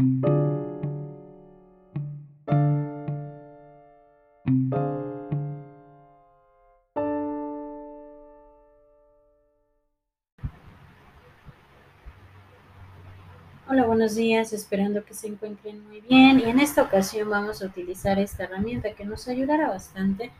Hola, buenos días, esperando que se encuentren muy bien. Y en esta ocasión vamos a utilizar esta herramienta que nos ayudará bastante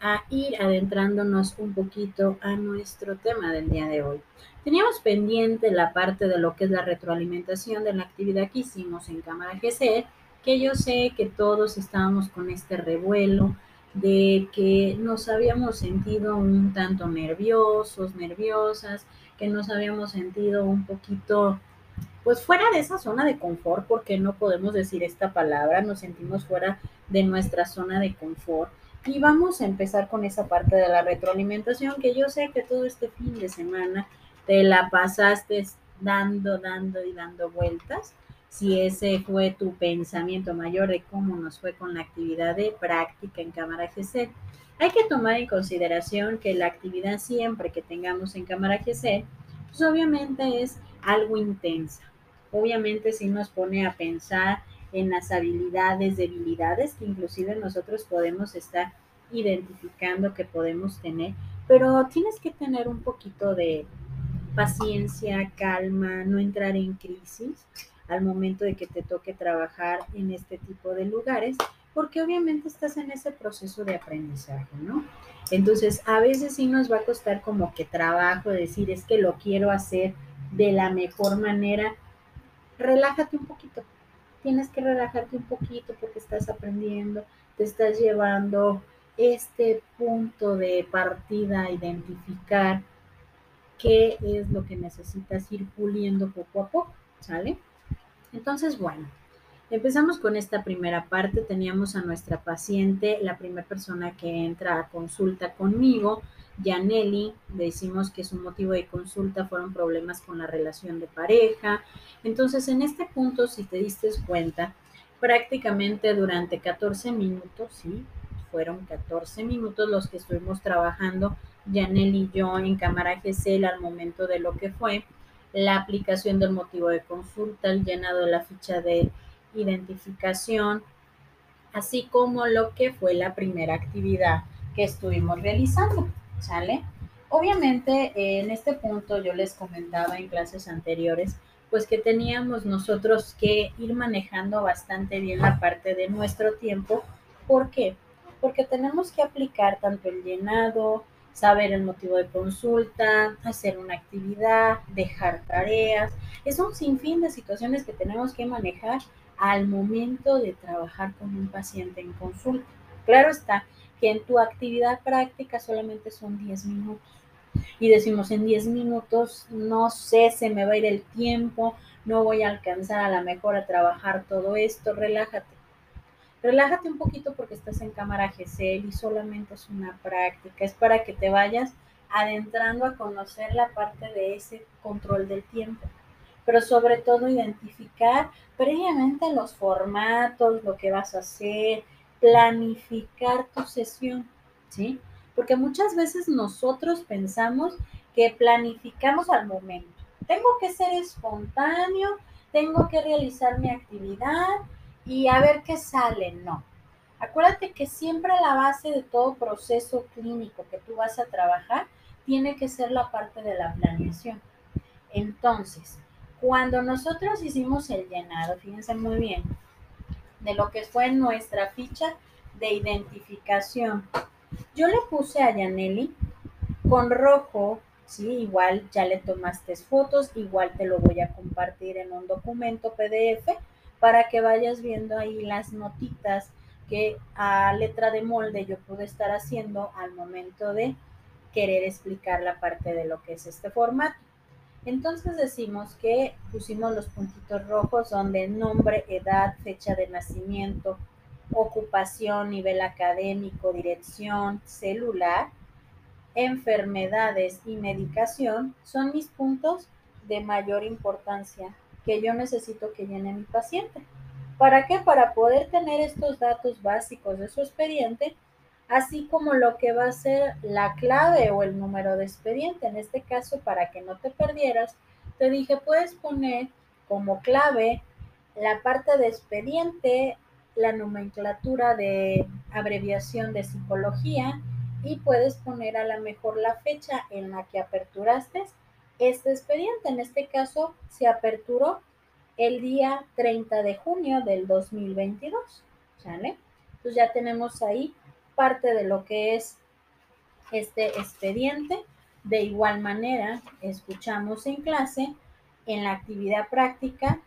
a ir adentrándonos un poquito a nuestro tema del día de hoy. Teníamos pendiente la parte de lo que es la retroalimentación de la actividad que hicimos en Cámara GC, que yo sé que todos estábamos con este revuelo de que nos habíamos sentido un tanto nerviosos, nerviosas, que nos habíamos sentido un poquito pues fuera de esa zona de confort, porque no podemos decir esta palabra, nos sentimos fuera de nuestra zona de confort. Y vamos a empezar con esa parte de la retroalimentación, que yo sé que todo este fin de semana te la pasaste dando, dando y dando vueltas. Si ese fue tu pensamiento mayor de cómo nos fue con la actividad de práctica en cámara GC, hay que tomar en consideración que la actividad siempre que tengamos en cámara GC, pues obviamente es algo intensa. Obviamente sí nos pone a pensar en las habilidades, debilidades que inclusive nosotros podemos estar identificando que podemos tener, pero tienes que tener un poquito de paciencia, calma, no entrar en crisis al momento de que te toque trabajar en este tipo de lugares, porque obviamente estás en ese proceso de aprendizaje, ¿no? Entonces, a veces sí nos va a costar como que trabajo, decir, es que lo quiero hacer de la mejor manera, relájate un poquito. Tienes que relajarte un poquito porque estás aprendiendo, te estás llevando este punto de partida identificar qué es lo que necesitas ir puliendo poco a poco, ¿sale? Entonces, bueno, empezamos con esta primera parte. Teníamos a nuestra paciente, la primera persona que entra a consulta conmigo, Yaneli, decimos que su motivo de consulta fueron problemas con la relación de pareja. Entonces, en este punto, si te diste cuenta, prácticamente durante 14 minutos, sí, fueron 14 minutos los que estuvimos trabajando, Yaneli y yo en cámara GCL al momento de lo que fue la aplicación del motivo de consulta, el llenado de la ficha de identificación, así como lo que fue la primera actividad que estuvimos realizando. ¿Sale? Obviamente, en este punto yo les comentaba en clases anteriores, pues que teníamos nosotros que ir manejando bastante bien la parte de nuestro tiempo. ¿Por qué? Porque tenemos que aplicar tanto el llenado, saber el motivo de consulta, hacer una actividad, dejar tareas. Es un sinfín de situaciones que tenemos que manejar al momento de trabajar con un paciente en consulta. Claro está que en tu actividad práctica solamente son 10 minutos. Y decimos, en 10 minutos, no sé, se me va a ir el tiempo, no voy a alcanzar a la mejor a trabajar todo esto, relájate. Relájate un poquito porque estás en cámara GCL y solamente es una práctica, es para que te vayas adentrando a conocer la parte de ese control del tiempo, pero sobre todo identificar previamente los formatos, lo que vas a hacer, planificar tu sesión, ¿sí? Porque muchas veces nosotros pensamos que planificamos al momento. Tengo que ser espontáneo, tengo que realizar mi actividad y a ver qué sale. No. Acuérdate que siempre la base de todo proceso clínico que tú vas a trabajar tiene que ser la parte de la planeación. Entonces, cuando nosotros hicimos el llenado, fíjense muy bien, de lo que fue nuestra ficha de identificación. Yo le puse a Yaneli con rojo, sí, igual ya le tomaste fotos, igual te lo voy a compartir en un documento PDF para que vayas viendo ahí las notitas que a letra de molde yo pude estar haciendo al momento de querer explicar la parte de lo que es este formato. Entonces decimos que pusimos los puntitos rojos donde nombre, edad, fecha de nacimiento, ocupación, nivel académico, dirección, celular, enfermedades y medicación son mis puntos de mayor importancia que yo necesito que llene mi paciente. ¿Para qué? Para poder tener estos datos básicos de su expediente así como lo que va a ser la clave o el número de expediente. En este caso, para que no te perdieras, te dije, puedes poner como clave la parte de expediente, la nomenclatura de abreviación de psicología y puedes poner a lo mejor la fecha en la que aperturaste este expediente. En este caso se aperturó el día 30 de junio del 2022. ¿Sale? Entonces ya tenemos ahí parte de lo que es este expediente. De igual manera, escuchamos en clase, en la actividad práctica,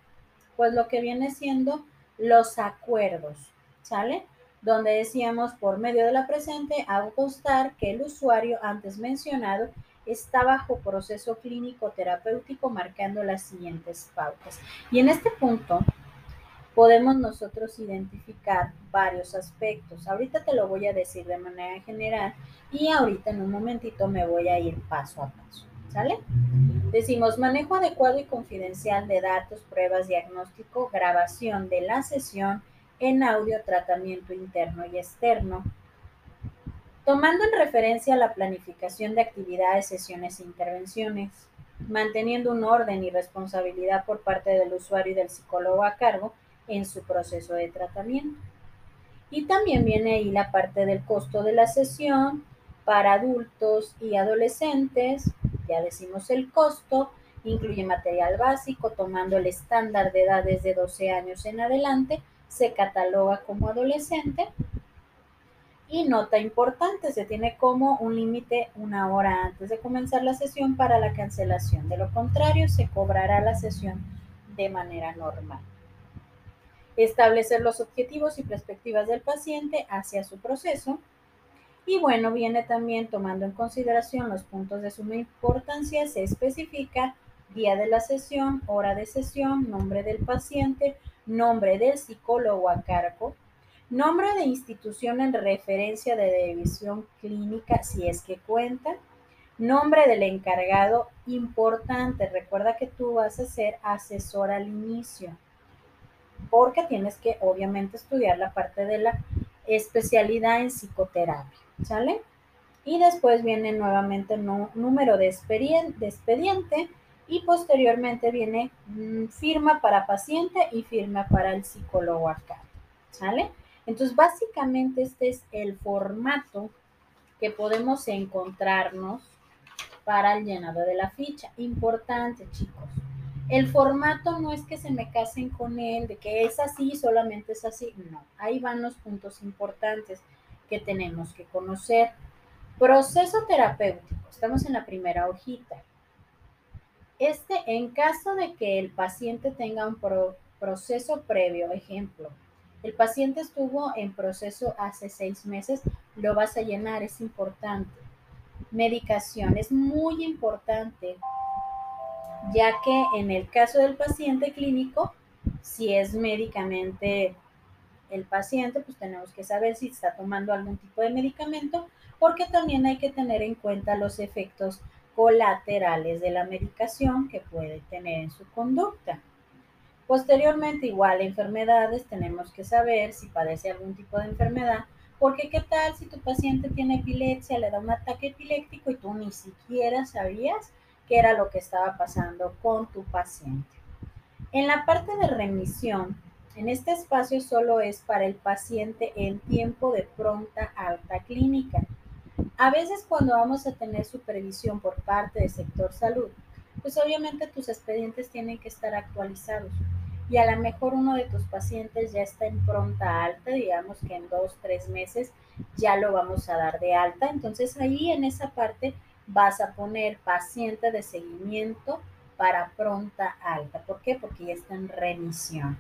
pues lo que viene siendo los acuerdos, ¿sale? Donde decíamos por medio de la presente, hago constar que el usuario antes mencionado está bajo proceso clínico terapéutico marcando las siguientes pautas. Y en este punto podemos nosotros identificar varios aspectos. Ahorita te lo voy a decir de manera general y ahorita en un momentito me voy a ir paso a paso. ¿Sale? Decimos manejo adecuado y confidencial de datos, pruebas, diagnóstico, grabación de la sesión en audio, tratamiento interno y externo. Tomando en referencia la planificación de actividades, sesiones e intervenciones, manteniendo un orden y responsabilidad por parte del usuario y del psicólogo a cargo en su proceso de tratamiento. Y también viene ahí la parte del costo de la sesión para adultos y adolescentes, ya decimos el costo, incluye material básico, tomando el estándar de edades de 12 años en adelante, se cataloga como adolescente. Y nota importante, se tiene como un límite una hora antes de comenzar la sesión para la cancelación. De lo contrario, se cobrará la sesión de manera normal. Establecer los objetivos y perspectivas del paciente hacia su proceso y bueno, viene también tomando en consideración los puntos de suma importancia, se especifica día de la sesión, hora de sesión, nombre del paciente, nombre del psicólogo a cargo, nombre de institución en referencia de división clínica si es que cuenta, nombre del encargado importante. Recuerda que tú vas a ser asesor al inicio, porque tienes que obviamente estudiar la parte de la especialidad en psicoterapia. ¿sale? Y después viene nuevamente número de, expediente y posteriormente viene mm, firma para paciente y firma para el psicólogo acá, ¿sale? Entonces, básicamente este es el formato que podemos encontrarnos para el llenado de la ficha. Importante, chicos. El formato no es que se me casen con él, de que es así, solamente es así. No, ahí van los puntos importantes que tenemos que conocer. Proceso terapéutico. Estamos en la primera hojita. Este, en caso de que el paciente tenga un proceso previo, ejemplo, el paciente estuvo en proceso hace seis meses, lo vas a llenar, es importante. Medicación, es muy importante, ya que en el caso del paciente clínico, si es médicamente el paciente, pues tenemos que saber si está tomando algún tipo de medicamento, porque también hay que tener en cuenta los efectos colaterales de la medicación que puede tener en su conducta. Posteriormente, igual enfermedades, tenemos que saber si padece algún tipo de enfermedad, porque qué tal si tu paciente tiene epilepsia, le da un ataque epiléptico y tú ni siquiera sabías qué era lo que estaba pasando con tu paciente. En la parte de remisión, en este espacio solo es para el paciente en tiempo de pronta alta clínica. A veces cuando vamos a tener supervisión por parte del sector salud, pues obviamente tus expedientes tienen que estar actualizados y a lo mejor uno de tus pacientes ya está en pronta alta, digamos que en dos, tres meses ya lo vamos a dar de alta. Entonces ahí en esa parte vas a poner paciente de seguimiento para pronta alta. ¿Por qué? Porque ya está en remisión.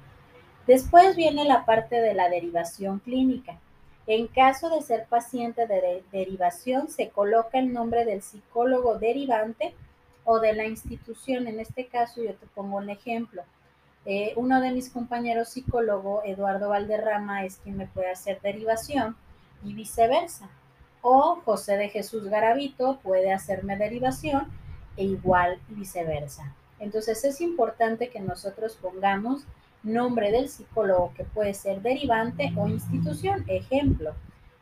Después viene la parte de la derivación clínica. En caso de ser paciente de, derivación, se coloca el nombre del psicólogo derivante o de la institución. En este caso, yo te pongo un ejemplo. Eh, uno de mis compañeros psicólogo, Eduardo Valderrama, es quien me puede hacer derivación y viceversa. O José de Jesús Garavito puede hacerme derivación e igual viceversa. Entonces es importante que nosotros pongamos nombre del psicólogo que puede ser derivante o institución. Ejemplo,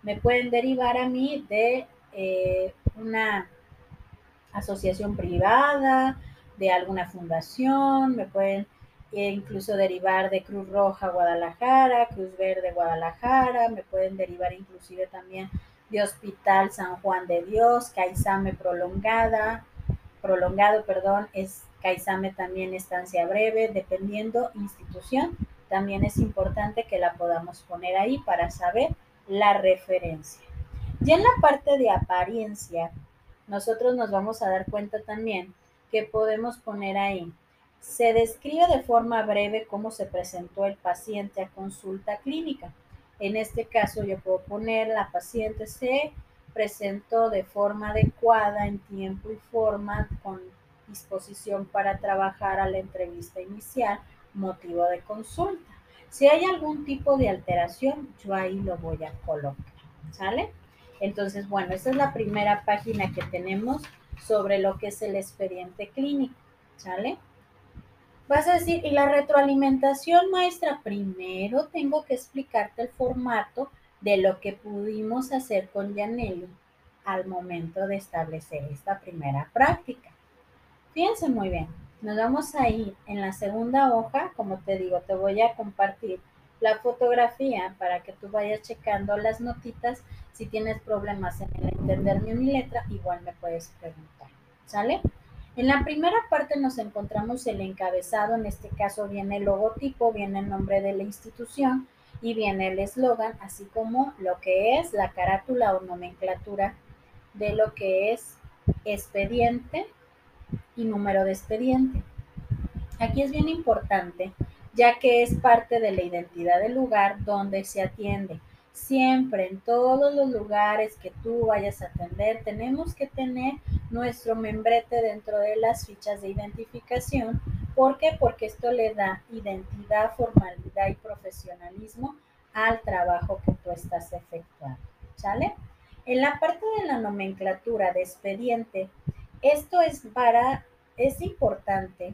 me pueden derivar a mí de eh, una asociación privada, de alguna fundación, me pueden e incluso derivar de Cruz Roja Guadalajara, Cruz Verde Guadalajara, me pueden derivar inclusive también de Hospital San Juan de Dios, Caizame prolongada, prolongado, perdón, es Caizame también estancia breve, dependiendo institución, también es importante que la podamos poner ahí para saber la referencia. Y en la parte de apariencia, nosotros nos vamos a dar cuenta también que podemos poner ahí. Se describe de forma breve cómo se presentó el paciente a consulta clínica. En este caso yo puedo poner la paciente se presentó de forma adecuada en tiempo y forma con disposición para trabajar a la entrevista inicial, motivo de consulta. Si hay algún tipo de alteración, yo ahí lo voy a colocar, ¿sale? Entonces, bueno, esa es la primera página que tenemos sobre lo que es el expediente clínico, ¿sale? Vas a decir, ¿y la retroalimentación, maestra? Primero tengo que explicarte el formato de lo que pudimos hacer con Yaneli al momento de establecer esta primera práctica. Fíjense muy bien, nos vamos a ir en la segunda hoja, como te digo, te voy a compartir la fotografía para que tú vayas checando las notitas. Si tienes problemas en el entender mi letra, igual me puedes preguntar. ¿Sale? En la primera parte nos encontramos el encabezado, en este caso viene el logotipo, viene el nombre de la institución y viene el eslogan, así como lo que es la carátula o nomenclatura de lo que es expediente y número de expediente. Aquí es bien importante ya que es parte de la identidad del lugar donde se atiende. Siempre, en todos los lugares que tú vayas a atender, tenemos que tener nuestro membrete dentro de las fichas de identificación. ¿Por qué? Porque esto le da identidad, formalidad y profesionalismo al trabajo que tú estás efectuando. ¿Sale? En la parte de la nomenclatura de expediente, esto es para, es importante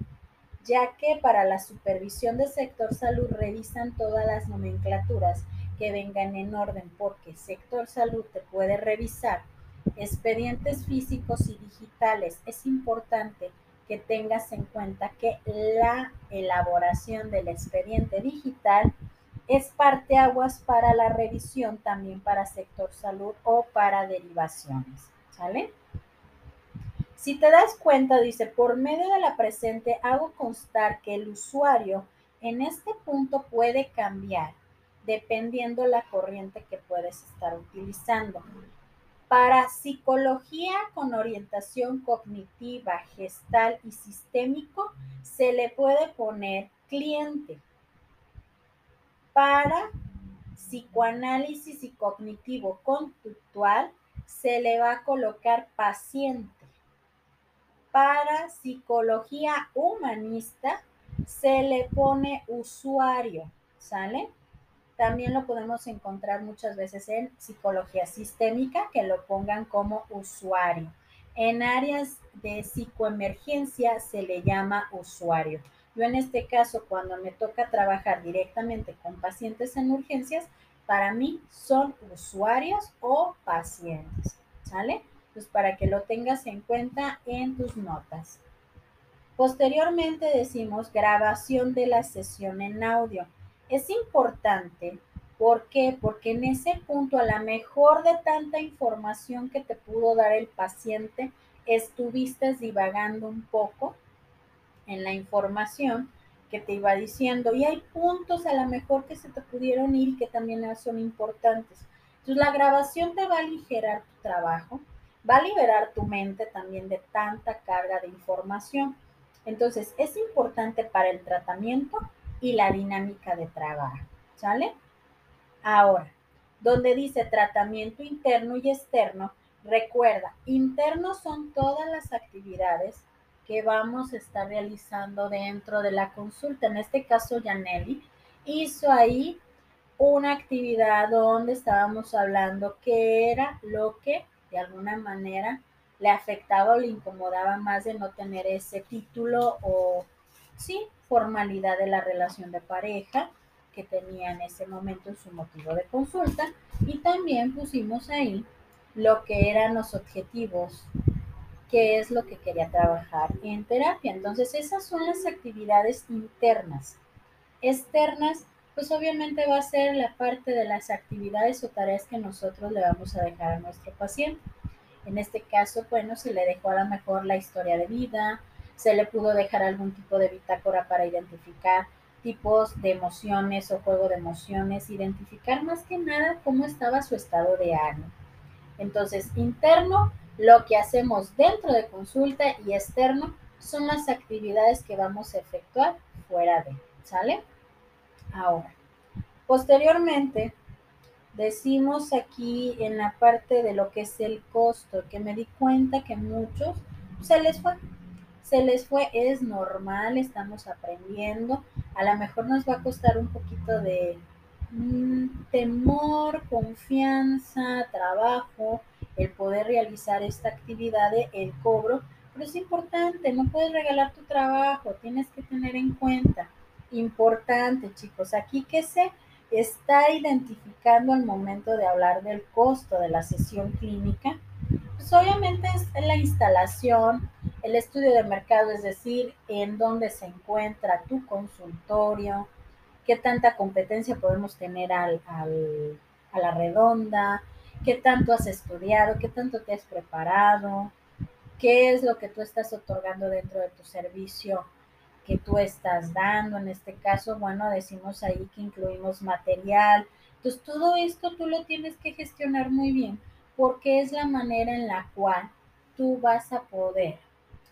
ya que para la supervisión del sector salud revisan todas las nomenclaturas que vengan en orden, porque sector salud te puede revisar expedientes físicos y digitales. Es importante que tengas en cuenta que la elaboración del expediente digital es parte aguas para la revisión también para sector salud o para derivaciones. ¿Sale? Si te das cuenta, dice, por medio de la presente hago constar que el usuario en este punto puede cambiar dependiendo la corriente que puedes estar utilizando. Para psicología con orientación cognitiva, gestal y sistémico, se le puede poner cliente. Para psicoanálisis y cognitivo conductual, se le va a colocar paciente para psicología humanista se le pone usuario, ¿sale? También lo podemos encontrar muchas veces en psicología sistémica, que lo pongan como usuario. En áreas de psicoemergencia se le llama usuario. Yo en este caso, cuando me toca trabajar directamente con pacientes en urgencias, para mí son usuarios o pacientes, ¿sale? pues para que lo tengas en cuenta en tus notas. Posteriormente decimos grabación de la sesión en audio. Es importante, ¿por qué? Porque en ese punto, a la mejor de tanta información que te pudo dar el paciente, estuviste divagando un poco en la información que te iba diciendo y hay puntos a lo mejor que se te pudieron ir que también son importantes. Entonces la grabación te va a aligerar tu trabajo, va a liberar tu mente también de tanta carga de información. Entonces, es importante para el tratamiento y la dinámica de trabajo, ¿sale? Ahora, donde dice tratamiento interno y externo, recuerda, interno son todas las actividades que vamos a estar realizando dentro de la consulta. En este caso, Yaneli hizo ahí una actividad donde estábamos hablando que era lo que de alguna manera le afectaba o le incomodaba más de no tener ese título o, sí, formalidad de la relación de pareja que tenía en ese momento en su motivo de consulta. Y también pusimos ahí lo que eran los objetivos qué es lo que quería trabajar en terapia. Entonces, esas son las actividades internas. Externas, pues obviamente va a ser la parte de las actividades o tareas que nosotros le vamos a dejar a nuestro paciente. En este caso, bueno, se le dejó a lo mejor la historia de vida, se le pudo dejar algún tipo de bitácora para identificar tipos de emociones o juego de emociones, identificar más que nada cómo estaba su estado de ánimo. Entonces, interno, lo que hacemos dentro de consulta y externo son las actividades que vamos a efectuar fuera de, ¿sale? Ahora, posteriormente, decimos aquí en la parte de lo que es el costo, que me di cuenta que muchos se les fue. Se les fue, es normal, estamos aprendiendo. A lo mejor nos va a costar un poquito de mm, temor, confianza, trabajo, el poder realizar esta actividad de el cobro, pero es importante, no puedes regalar tu trabajo, tienes que tener en cuenta. Importante, chicos, aquí que se está identificando al momento de hablar del costo de la sesión clínica, pues obviamente es la instalación, el estudio de mercado, es decir, en dónde se encuentra tu consultorio, qué tanta competencia podemos tener al, a la redonda, qué tanto has estudiado, qué tanto te has preparado, qué es lo que tú estás otorgando dentro de tu servicio que tú estás dando. En este caso, bueno, decimos ahí que incluimos material. Entonces, todo esto tú lo tienes que gestionar muy bien porque es la manera en la cual tú vas a poder,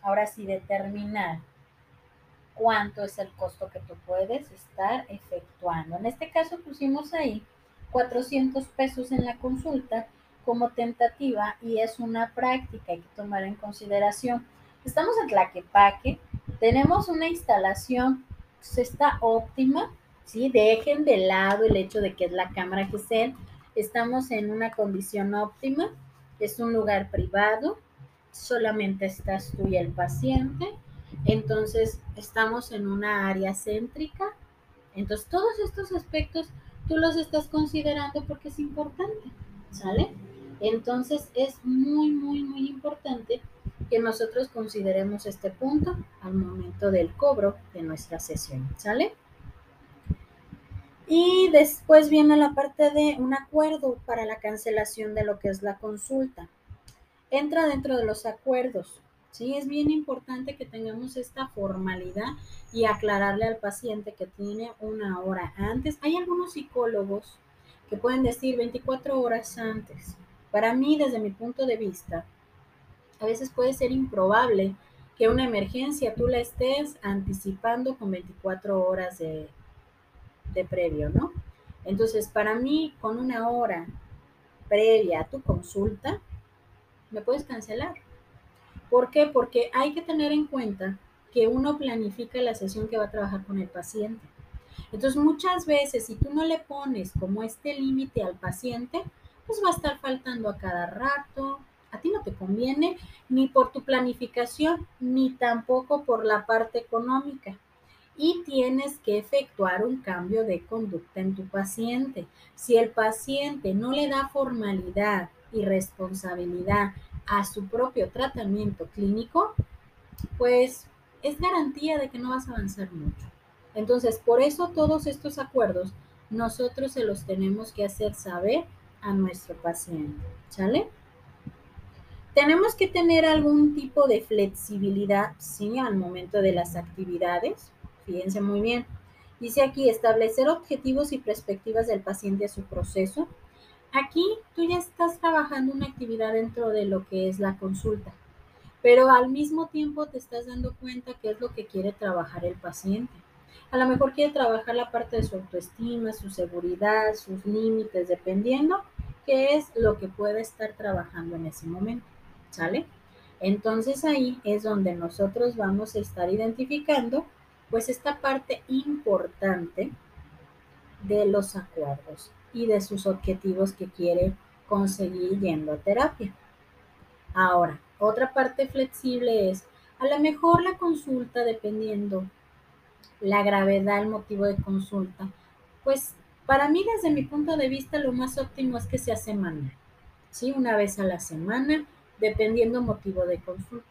ahora sí, determinar cuánto es el costo que tú puedes estar efectuando. En este caso pusimos ahí 400 pesos en la consulta como tentativa y es una práctica, hay que tomar en consideración. Estamos en Tlaquepaque, tenemos una instalación, pues está óptima, ¿sí? Dejen de lado el hecho de que es la cámara GESEL, estamos en una condición óptima, es un lugar privado, solamente estás tú y el paciente, entonces estamos en una área céntrica, entonces todos estos aspectos tú los estás considerando porque es importante, ¿sale? Entonces es muy, muy, muy importante que nosotros consideremos este punto al momento del cobro de nuestra sesión, ¿sale? Y después viene la parte de un acuerdo para la cancelación de lo que es la consulta. Entra dentro de los acuerdos. Sí, es bien importante que tengamos esta formalidad y aclararle al paciente que tiene una hora antes. Hay algunos psicólogos que pueden decir 24 horas antes. Para mí, desde mi punto de vista, a veces puede ser improbable que una emergencia tú la estés anticipando con 24 horas de, de previo, ¿no? Entonces, para mí, con una hora previa a tu consulta, me puedes cancelar. ¿Por qué? Porque hay que tener en cuenta que uno planifica la sesión que va a trabajar con el paciente. Entonces, muchas veces, si tú no le pones como este límite al paciente, pues va a estar faltando a cada rato. A ti no te conviene ni por tu planificación, ni tampoco por la parte económica y tienes que efectuar un cambio de conducta en tu paciente. Si el paciente no le da formalidad y responsabilidad a su propio tratamiento clínico, pues es garantía de que no vas a avanzar mucho. Entonces, por eso todos estos acuerdos nosotros se los tenemos que hacer saber a nuestro paciente, ¿sale? Tenemos que tener algún tipo de flexibilidad, sí, al momento de las actividades. Fíjense muy bien. Dice aquí, establecer objetivos y perspectivas del paciente a su proceso. Aquí tú ya estás trabajando una actividad dentro de lo que es la consulta, pero al mismo tiempo te estás dando cuenta qué es lo que quiere trabajar el paciente. A lo mejor quiere trabajar la parte de su autoestima, su seguridad, sus límites, dependiendo qué es lo que puede estar trabajando en ese momento. ¿Sale? Entonces ahí es donde nosotros vamos a estar identificando pues esta parte importante de los acuerdos y de sus objetivos que quiere conseguir yendo a terapia. Ahora, otra parte flexible es, a lo mejor la consulta, dependiendo la gravedad, el motivo de consulta, pues para mí desde mi punto de vista lo más óptimo es que sea semanal. ¿sí? Una vez a la semana dependiendo motivo de consulta.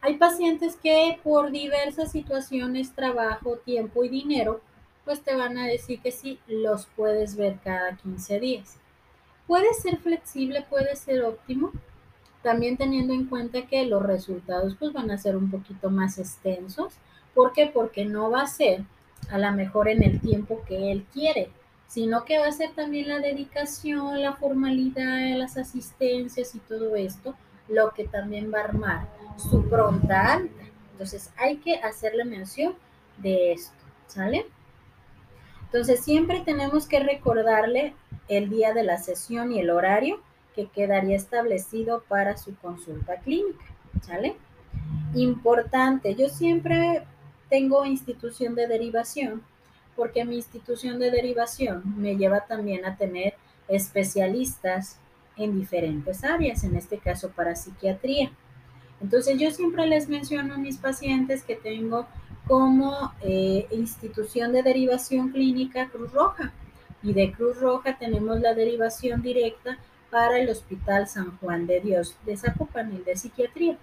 Hay pacientes que por diversas situaciones, trabajo, tiempo y dinero, pues te van a decir que sí, los puedes ver cada 15 días. Puede ser flexible, puede ser óptimo, también teniendo en cuenta que los resultados pues van a ser un poquito más extensos. ¿Por qué? Porque no va a ser a lo mejor en el tiempo que él quiere, sino que va a ser también la dedicación, la formalidad, las asistencias y todo esto, lo que también va a armar su pronta alta. Entonces hay que hacerle mención de esto, ¿sale? Entonces siempre tenemos que recordarle el día de la sesión y el horario que quedaría establecido para su consulta clínica, ¿sale? Importante, yo siempre tengo institución de derivación porque mi institución de derivación me lleva también a tener especialistas en diferentes áreas, en este caso para psiquiatría. Entonces yo siempre les menciono a mis pacientes que tengo como eh, institución de derivación clínica Cruz Roja y de Cruz Roja tenemos la derivación directa para el Hospital San Juan de Dios de Zapopan, de psiquiatría.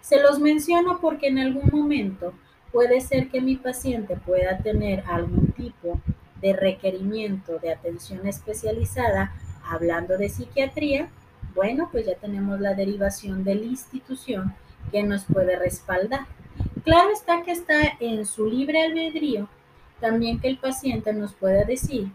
Se los menciono porque en algún momento puede ser que mi paciente pueda tener algún tipo de requerimiento de atención especializada hablando de psiquiatría. Bueno, pues ya tenemos la derivación de la institución que nos puede respaldar. Claro está que está en su libre albedrío también que el paciente nos pueda decir,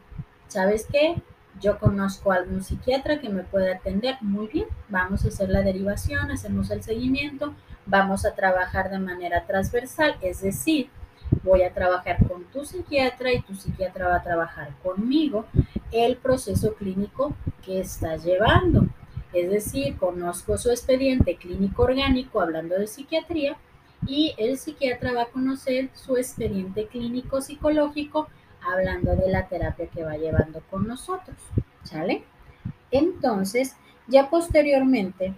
¿sabes qué? Yo conozco a algún psiquiatra que me puede atender. Muy bien, vamos a hacer la derivación, hacemos el seguimiento, vamos a trabajar de manera transversal, es decir, voy a trabajar con tu psiquiatra y tu psiquiatra va a trabajar conmigo el proceso clínico que está llevando. Es decir, conozco su expediente clínico orgánico hablando de psiquiatría y el psiquiatra va a conocer su expediente clínico psicológico hablando de la terapia que va llevando con nosotros, ¿sale? Entonces, ya posteriormente,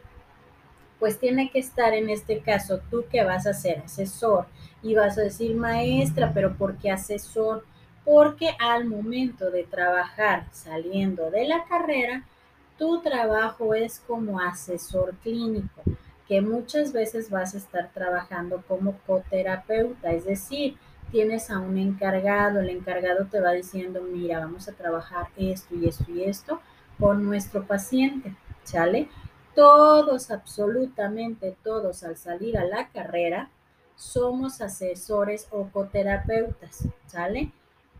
pues tiene que estar en este caso tú que vas a ser asesor y vas a decir maestra, pero ¿por qué asesor? Porque al momento de trabajar saliendo de la carrera, tu trabajo es como asesor clínico, que muchas veces vas a estar trabajando como coterapeuta, es decir, tienes a un encargado, el encargado te va diciendo, mira, vamos a trabajar esto y esto y esto con nuestro paciente, ¿sale? Todos, absolutamente todos, al salir a la carrera, somos asesores o coterapeutas, ¿sale?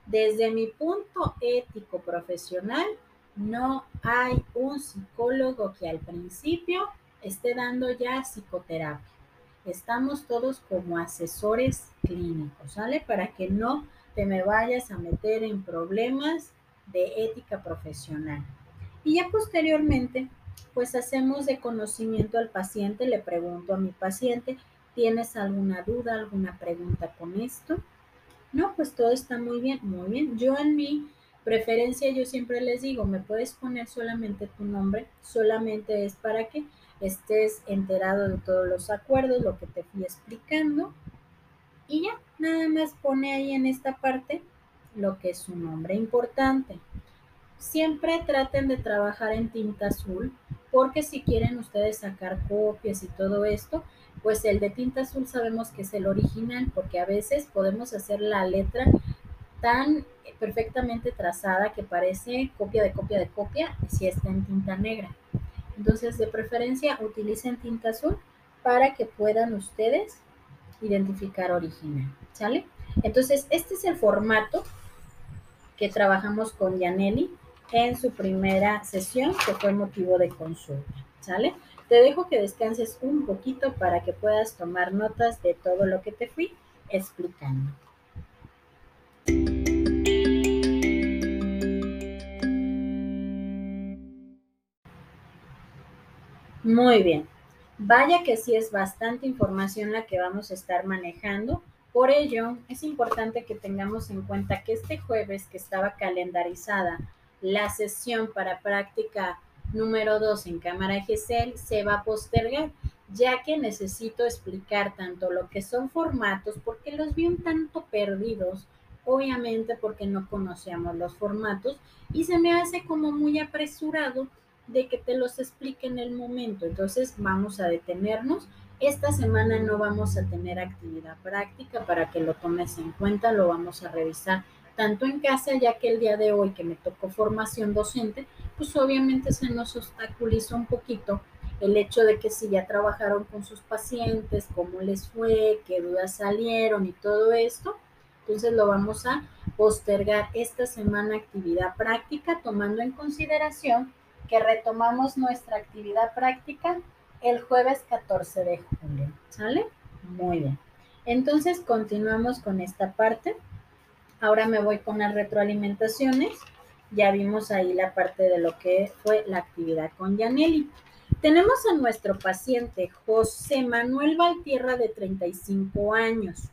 Desde mi punto ético profesional, no hay un psicólogo que al principio esté dando ya psicoterapia estamos todos como asesores clínicos, ¿sale? Para que no te me vayas a meter en problemas de ética profesional. Y ya posteriormente, pues hacemos de conocimiento al paciente, le pregunto a mi paciente, ¿tienes alguna duda, alguna pregunta con esto? No, pues todo está muy bien, muy bien. Yo en mi preferencia, yo siempre les digo, me puedes poner solamente tu nombre, solamente es para que estés enterado de todos los acuerdos, lo que te fui explicando. Y ya, nada más pone ahí en esta parte lo que es su nombre importante. Siempre traten de trabajar en tinta azul, porque si quieren ustedes sacar copias y todo esto, pues el de tinta azul sabemos que es el original, porque a veces podemos hacer la letra tan perfectamente trazada que parece copia de copia de copia si está en tinta negra. Entonces, de preferencia, utilicen tinta azul para que puedan ustedes identificar original, ¿sale? Entonces, este es el formato que trabajamos con Yaneli en su primera sesión, que fue motivo de consulta, ¿sale? Te dejo que descanses un poquito para que puedas tomar notas de todo lo que te fui explicando. Muy bien. Vaya que sí es bastante información la que vamos a estar manejando. Por ello, es importante que tengamos en cuenta que este jueves que estaba calendarizada la sesión para práctica número 2 en cámara GESEL se va a postergar, ya que necesito explicar tanto lo que son formatos, porque los vi un tanto perdidos, obviamente porque no conocíamos los formatos, y se me hace como muy apresurado de que te los explique en el momento. Entonces vamos a detenernos. Esta semana no vamos a tener actividad práctica para que lo tomes en cuenta, lo vamos a revisar tanto en casa, ya que el día de hoy que me tocó formación docente, pues obviamente se nos obstaculizó un poquito el hecho de que si ya trabajaron con sus pacientes, cómo les fue, qué dudas salieron y todo esto. Entonces lo vamos a postergar esta semana actividad práctica, tomando en consideración que retomamos nuestra actividad práctica el jueves 14 de julio. ¿Sale? Muy bien. Entonces continuamos con esta parte. Ahora me voy con las retroalimentaciones. Ya vimos ahí la parte de lo que fue la actividad con Yaneli. Tenemos a nuestro paciente José Manuel Valtierra de 35 años.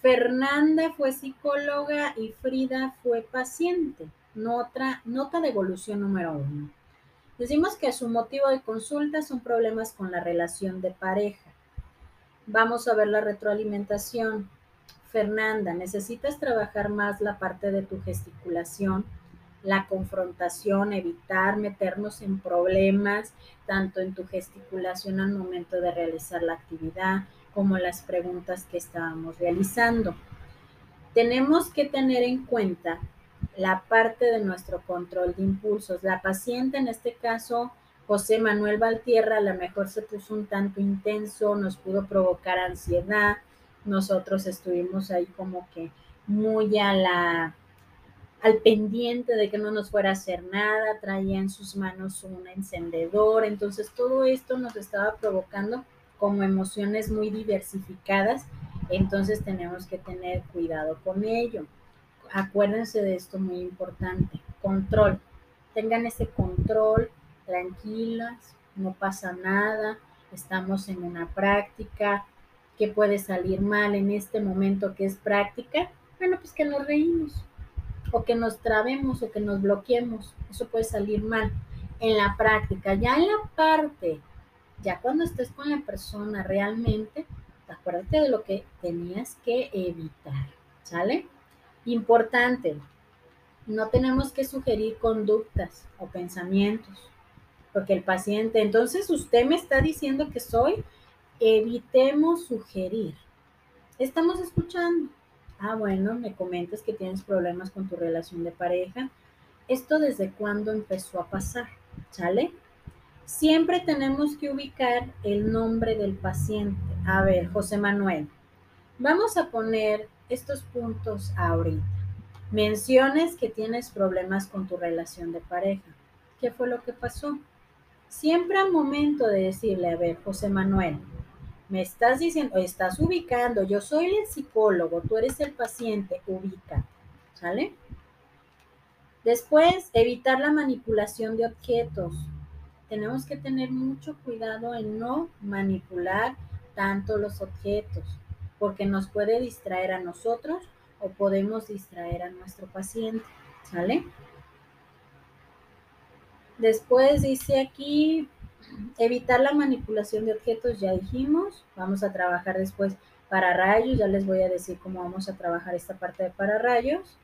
Fernanda fue psicóloga y Frida fue paciente. Nota, nota de evolución número uno. Decimos que su motivo de consulta son problemas con la relación de pareja. Vamos a ver la retroalimentación. Fernanda, necesitas trabajar más la parte de tu gesticulación la confrontación, evitar meternos en problemas, tanto en tu gesticulación al momento de realizar la actividad como las preguntas que estábamos realizando. Tenemos que tener en cuenta la parte de nuestro control de impulsos. La paciente, en este caso, José Manuel Valtierra, a lo mejor se puso un tanto intenso, nos pudo provocar ansiedad. Nosotros estuvimos ahí como que muy a la al pendiente de que no nos fuera a hacer nada, traía en sus manos un encendedor, entonces todo esto nos estaba provocando como emociones muy diversificadas, entonces tenemos que tener cuidado con ello. Acuérdense de esto muy importante, control. Tengan ese control, tranquilas, no pasa nada, estamos en una práctica, ¿qué puede salir mal en este momento que es práctica? Bueno, pues que nos reímos, o que nos trabemos o que nos bloqueemos. Eso puede salir mal en la práctica. Ya en la parte, ya cuando estés con la persona realmente, acuérdate de lo que tenías que evitar. ¿Sale? Importante, no tenemos que sugerir conductas o pensamientos, porque el paciente, entonces usted me está diciendo que soy, evitemos sugerir. Estamos escuchando. Ah, bueno, me comentas que tienes problemas con tu relación de pareja. ¿Esto desde cuándo empezó a pasar? ¿Sale? Siempre tenemos que ubicar el nombre del paciente. A ver, José Manuel, vamos a poner estos puntos ahorita. Menciones que tienes problemas con tu relación de pareja. ¿Qué fue lo que pasó? Siempre al momento de decirle, a ver, José Manuel, me estás diciendo, estás ubicando, yo soy el psicólogo, tú eres el paciente, ubica, ¿sale? Después, evitar la manipulación de objetos. Tenemos que tener mucho cuidado en no manipular tanto los objetos, porque nos puede distraer a nosotros o podemos distraer a nuestro paciente, ¿sale? Después dice aquí, Evitar la manipulación de objetos, ya dijimos. Vamos a trabajar después para rayos. Ya les voy a decir cómo vamos a trabajar esta parte de para rayos.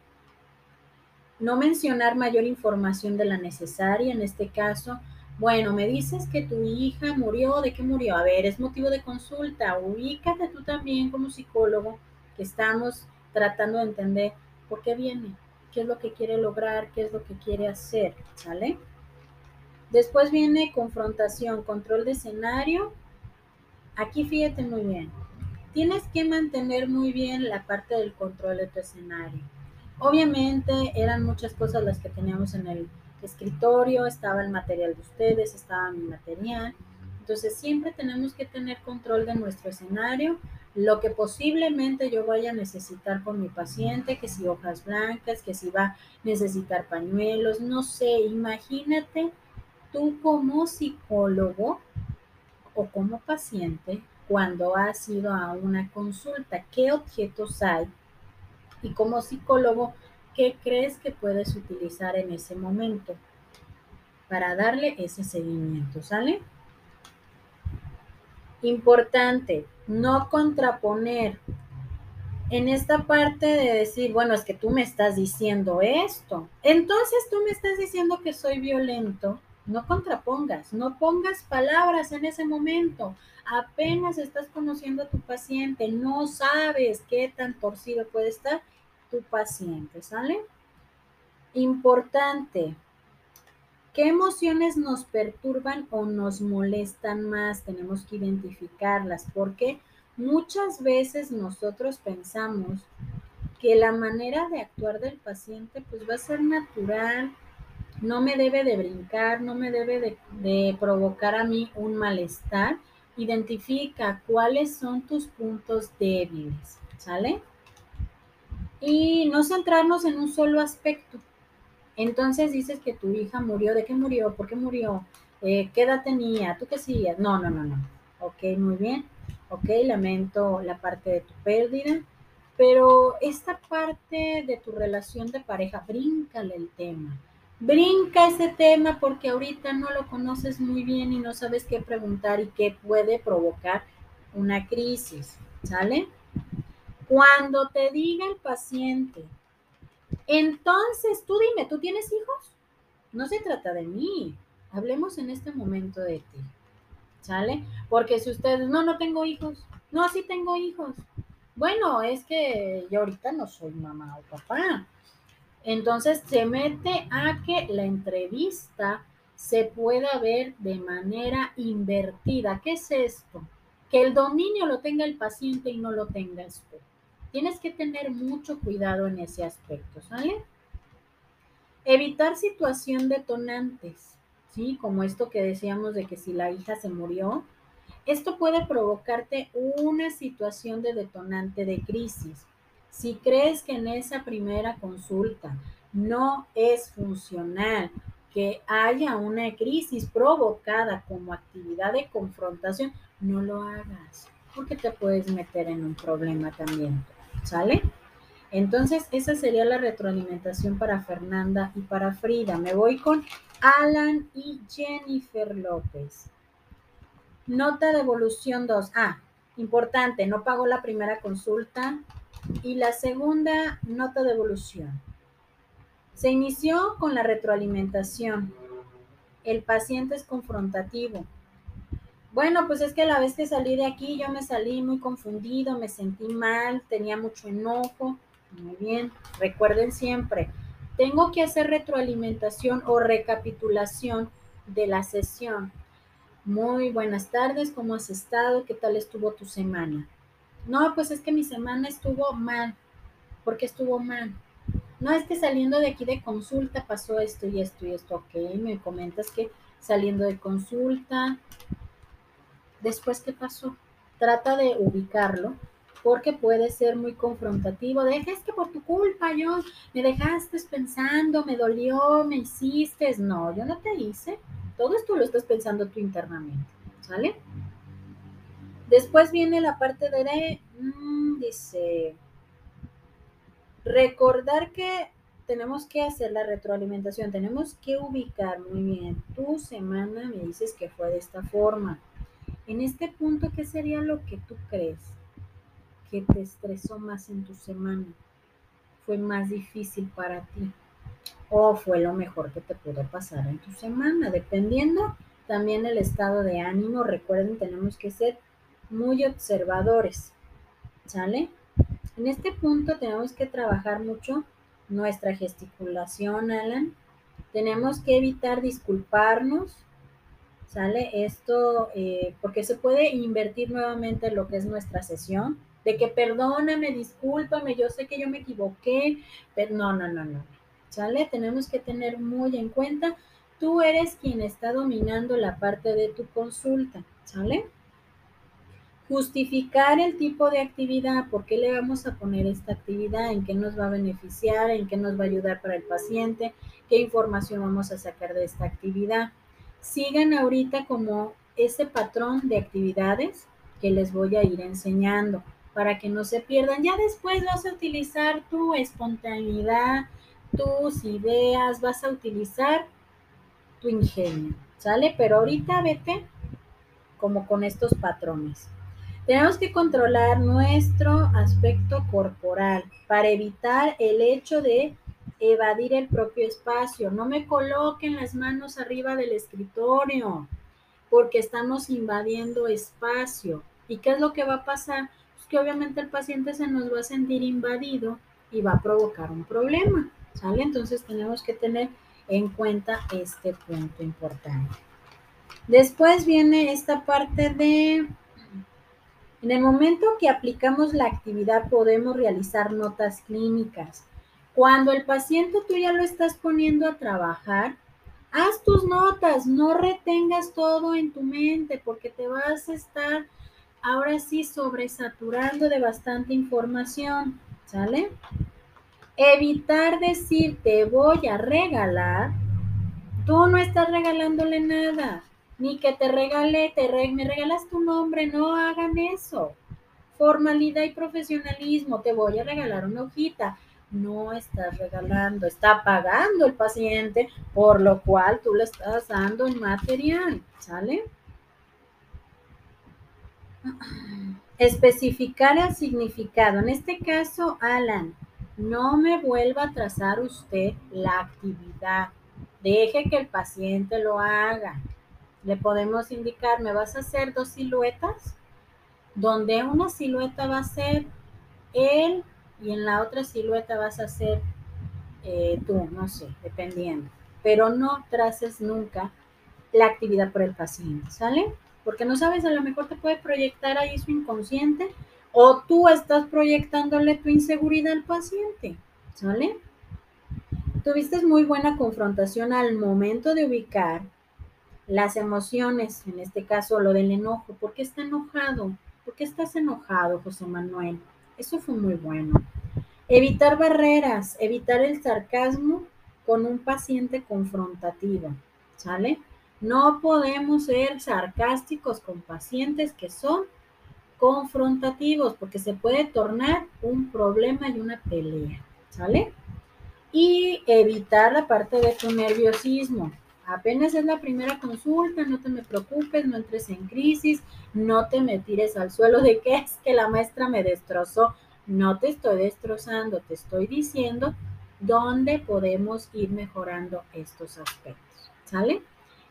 No mencionar mayor información de la necesaria. En este caso, bueno, me dices que tu hija murió. ¿De qué murió? A ver, es motivo de consulta. Ubícate tú también como psicólogo que estamos tratando de entender por qué viene, qué es lo que quiere lograr, qué es lo que quiere hacer, ¿sale? Después viene confrontación, control de escenario. Aquí fíjate muy bien. Tienes que mantener muy bien la parte del control de tu escenario. Obviamente eran muchas cosas las que teníamos en el escritorio, estaba el material de ustedes, estaba mi material. Entonces siempre tenemos que tener control de nuestro escenario, lo que posiblemente yo vaya a necesitar con mi paciente, que si hojas blancas, que si va a necesitar pañuelos, no sé, imagínate tú como psicólogo o como paciente, cuando has ido a una consulta, qué objetos hay y como psicólogo, qué crees que puedes utilizar en ese momento para darle ese seguimiento, ¿sale? Importante, no contraponer. En esta parte de decir, bueno, es que tú me estás diciendo esto, entonces tú me estás diciendo que soy violento, no contrapongas, no pongas palabras en ese momento. Apenas estás conociendo a tu paciente, no sabes qué tan torcido puede estar tu paciente, ¿sale? Importante, ¿qué emociones nos perturban o nos molestan más? Tenemos que identificarlas porque muchas veces nosotros pensamos que la manera de actuar del paciente pues va a ser natural, no me debe de brincar, no me debe de, de provocar a mí un malestar. Identifica cuáles son tus puntos débiles, ¿sale? Y no centrarnos en un solo aspecto. Entonces dices que tu hija murió, ¿de qué murió? ¿Por qué murió? Eh, ¿Qué edad tenía? ¿Tú qué hacías? No, no, no, no. Ok, muy bien. Ok, lamento la parte de tu pérdida. Pero esta parte de tu relación de pareja, bríncale el tema. Brinca ese tema porque ahorita no lo conoces muy bien y no sabes qué preguntar y qué puede provocar una crisis, ¿sale? Cuando te diga el paciente, entonces tú dime, ¿tú tienes hijos? No se trata de mí, hablemos en este momento de ti, ¿sale? Porque si ustedes, no, no tengo hijos, no, sí tengo hijos. Bueno, es que yo ahorita no soy mamá o papá, entonces se mete a que la entrevista se pueda ver de manera invertida. ¿Qué es esto? Que el dominio lo tenga el paciente y no lo tengas tú. Tienes que tener mucho cuidado en ese aspecto, ¿sale? Evitar situación detonantes, ¿sí? Como esto que decíamos de que si la hija se murió, esto puede provocarte una situación de detonante de crisis. Si crees que en esa primera consulta no es funcional, que haya una crisis provocada como actividad de confrontación, no lo hagas, porque te puedes meter en un problema también, ¿sale? Entonces, esa sería la retroalimentación para Fernanda y para Frida. Me voy con Alan y Jennifer López. Nota de evolución 2. Ah, importante, no pagó la primera consulta, y la segunda nota de evolución. Se inició con la retroalimentación. El paciente es confrontativo. Bueno, pues es que la vez que salí de aquí yo me salí muy confundido, me sentí mal, tenía mucho enojo. Muy bien, recuerden siempre, tengo que hacer retroalimentación o recapitulación de la sesión. Muy buenas tardes, ¿cómo has estado? ¿Qué tal estuvo tu semana? No, pues es que mi semana estuvo mal. ¿Por qué estuvo mal? No, es que saliendo de aquí de consulta pasó esto y esto y esto. Ok, me comentas que saliendo de consulta, después, ¿qué pasó? Trata de ubicarlo porque puede ser muy confrontativo. Deja, es que por tu culpa yo me dejaste pensando, me dolió, me hiciste. No, yo no te hice. Todo esto lo estás pensando tú internamente, ¿sale? Después viene la parte de, mm, dice, recordar que tenemos que hacer la retroalimentación, tenemos que ubicar muy bien, tu semana me dices que fue de esta forma. En este punto, ¿qué sería lo que tú crees que te estresó más en tu semana? ¿Fue más difícil para ti? ¿O fue lo mejor que te pudo pasar en tu semana? Dependiendo también el estado de ánimo, recuerden, tenemos que ser muy observadores, ¿sale? En este punto tenemos que trabajar mucho nuestra gesticulación, Alan. Tenemos que evitar disculparnos, ¿sale? Esto, eh, porque se puede invertir nuevamente lo que es nuestra sesión, de que perdóname, discúlpame, yo sé que yo me equivoqué, pero no, no, no, no, ¿sale? Tenemos que tener muy en cuenta, tú eres quien está dominando la parte de tu consulta, ¿sale? Justificar el tipo de actividad, por qué le vamos a poner esta actividad, en qué nos va a beneficiar, en qué nos va a ayudar para el paciente, qué información vamos a sacar de esta actividad. Sigan ahorita como ese patrón de actividades que les voy a ir enseñando para que no se pierdan. Ya después vas a utilizar tu espontaneidad, tus ideas, vas a utilizar tu ingenio, ¿sale? Pero ahorita vete como con estos patrones. Tenemos que controlar nuestro aspecto corporal para evitar el hecho de evadir el propio espacio. No me coloquen las manos arriba del escritorio porque estamos invadiendo espacio. ¿Y qué es lo que va a pasar? Pues que obviamente el paciente se nos va a sentir invadido y va a provocar un problema. ¿Sale? Entonces tenemos que tener en cuenta este punto importante. Después viene esta parte de, en el momento que aplicamos la actividad podemos realizar notas clínicas. Cuando el paciente tú ya lo estás poniendo a trabajar, haz tus notas, no retengas todo en tu mente porque te vas a estar ahora sí sobresaturando de bastante información, ¿sale? Evitar decir te voy a regalar, tú no estás regalándole nada, ni que te regale, te me regalas tu nombre, no hagan eso. Formalidad y profesionalismo, te voy a regalar una hojita, no estás regalando, está pagando el paciente, por lo cual tú le estás dando el material, ¿sale? Especificar el significado. En este caso, Alan, no me vuelva a trazar usted la actividad. Deje que el paciente lo haga. Le podemos indicar, me vas a hacer dos siluetas, donde una silueta va a ser él y en la otra silueta vas a hacer eh, tú, no sé, dependiendo. Pero no traces nunca la actividad por el paciente, ¿sale? Porque no sabes, a lo mejor te puede proyectar ahí su inconsciente o tú estás proyectándole tu inseguridad al paciente, ¿sale? Tuviste muy buena confrontación al momento de ubicar las emociones, en este caso lo del enojo. ¿Por qué está enojado? ¿Por qué estás enojado, José Manuel? Eso fue muy bueno. Evitar barreras, evitar el sarcasmo con un paciente confrontativo, ¿sale? No podemos ser sarcásticos con pacientes que son confrontativos, porque se puede tornar un problema y una pelea, ¿sale? Y evitar la parte de tu nerviosismo. Apenas es la primera consulta, no te me preocupes, no entres en crisis, no te me tires al suelo de que es que la maestra me destrozó. No te estoy destrozando, te estoy diciendo dónde podemos ir mejorando estos aspectos, ¿sale?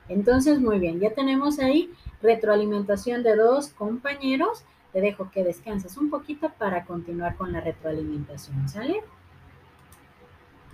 Entonces, muy bien, ya tenemos ahí retroalimentación de dos compañeros te dejo que descanses un poquito para continuar con la retroalimentación, ¿sale?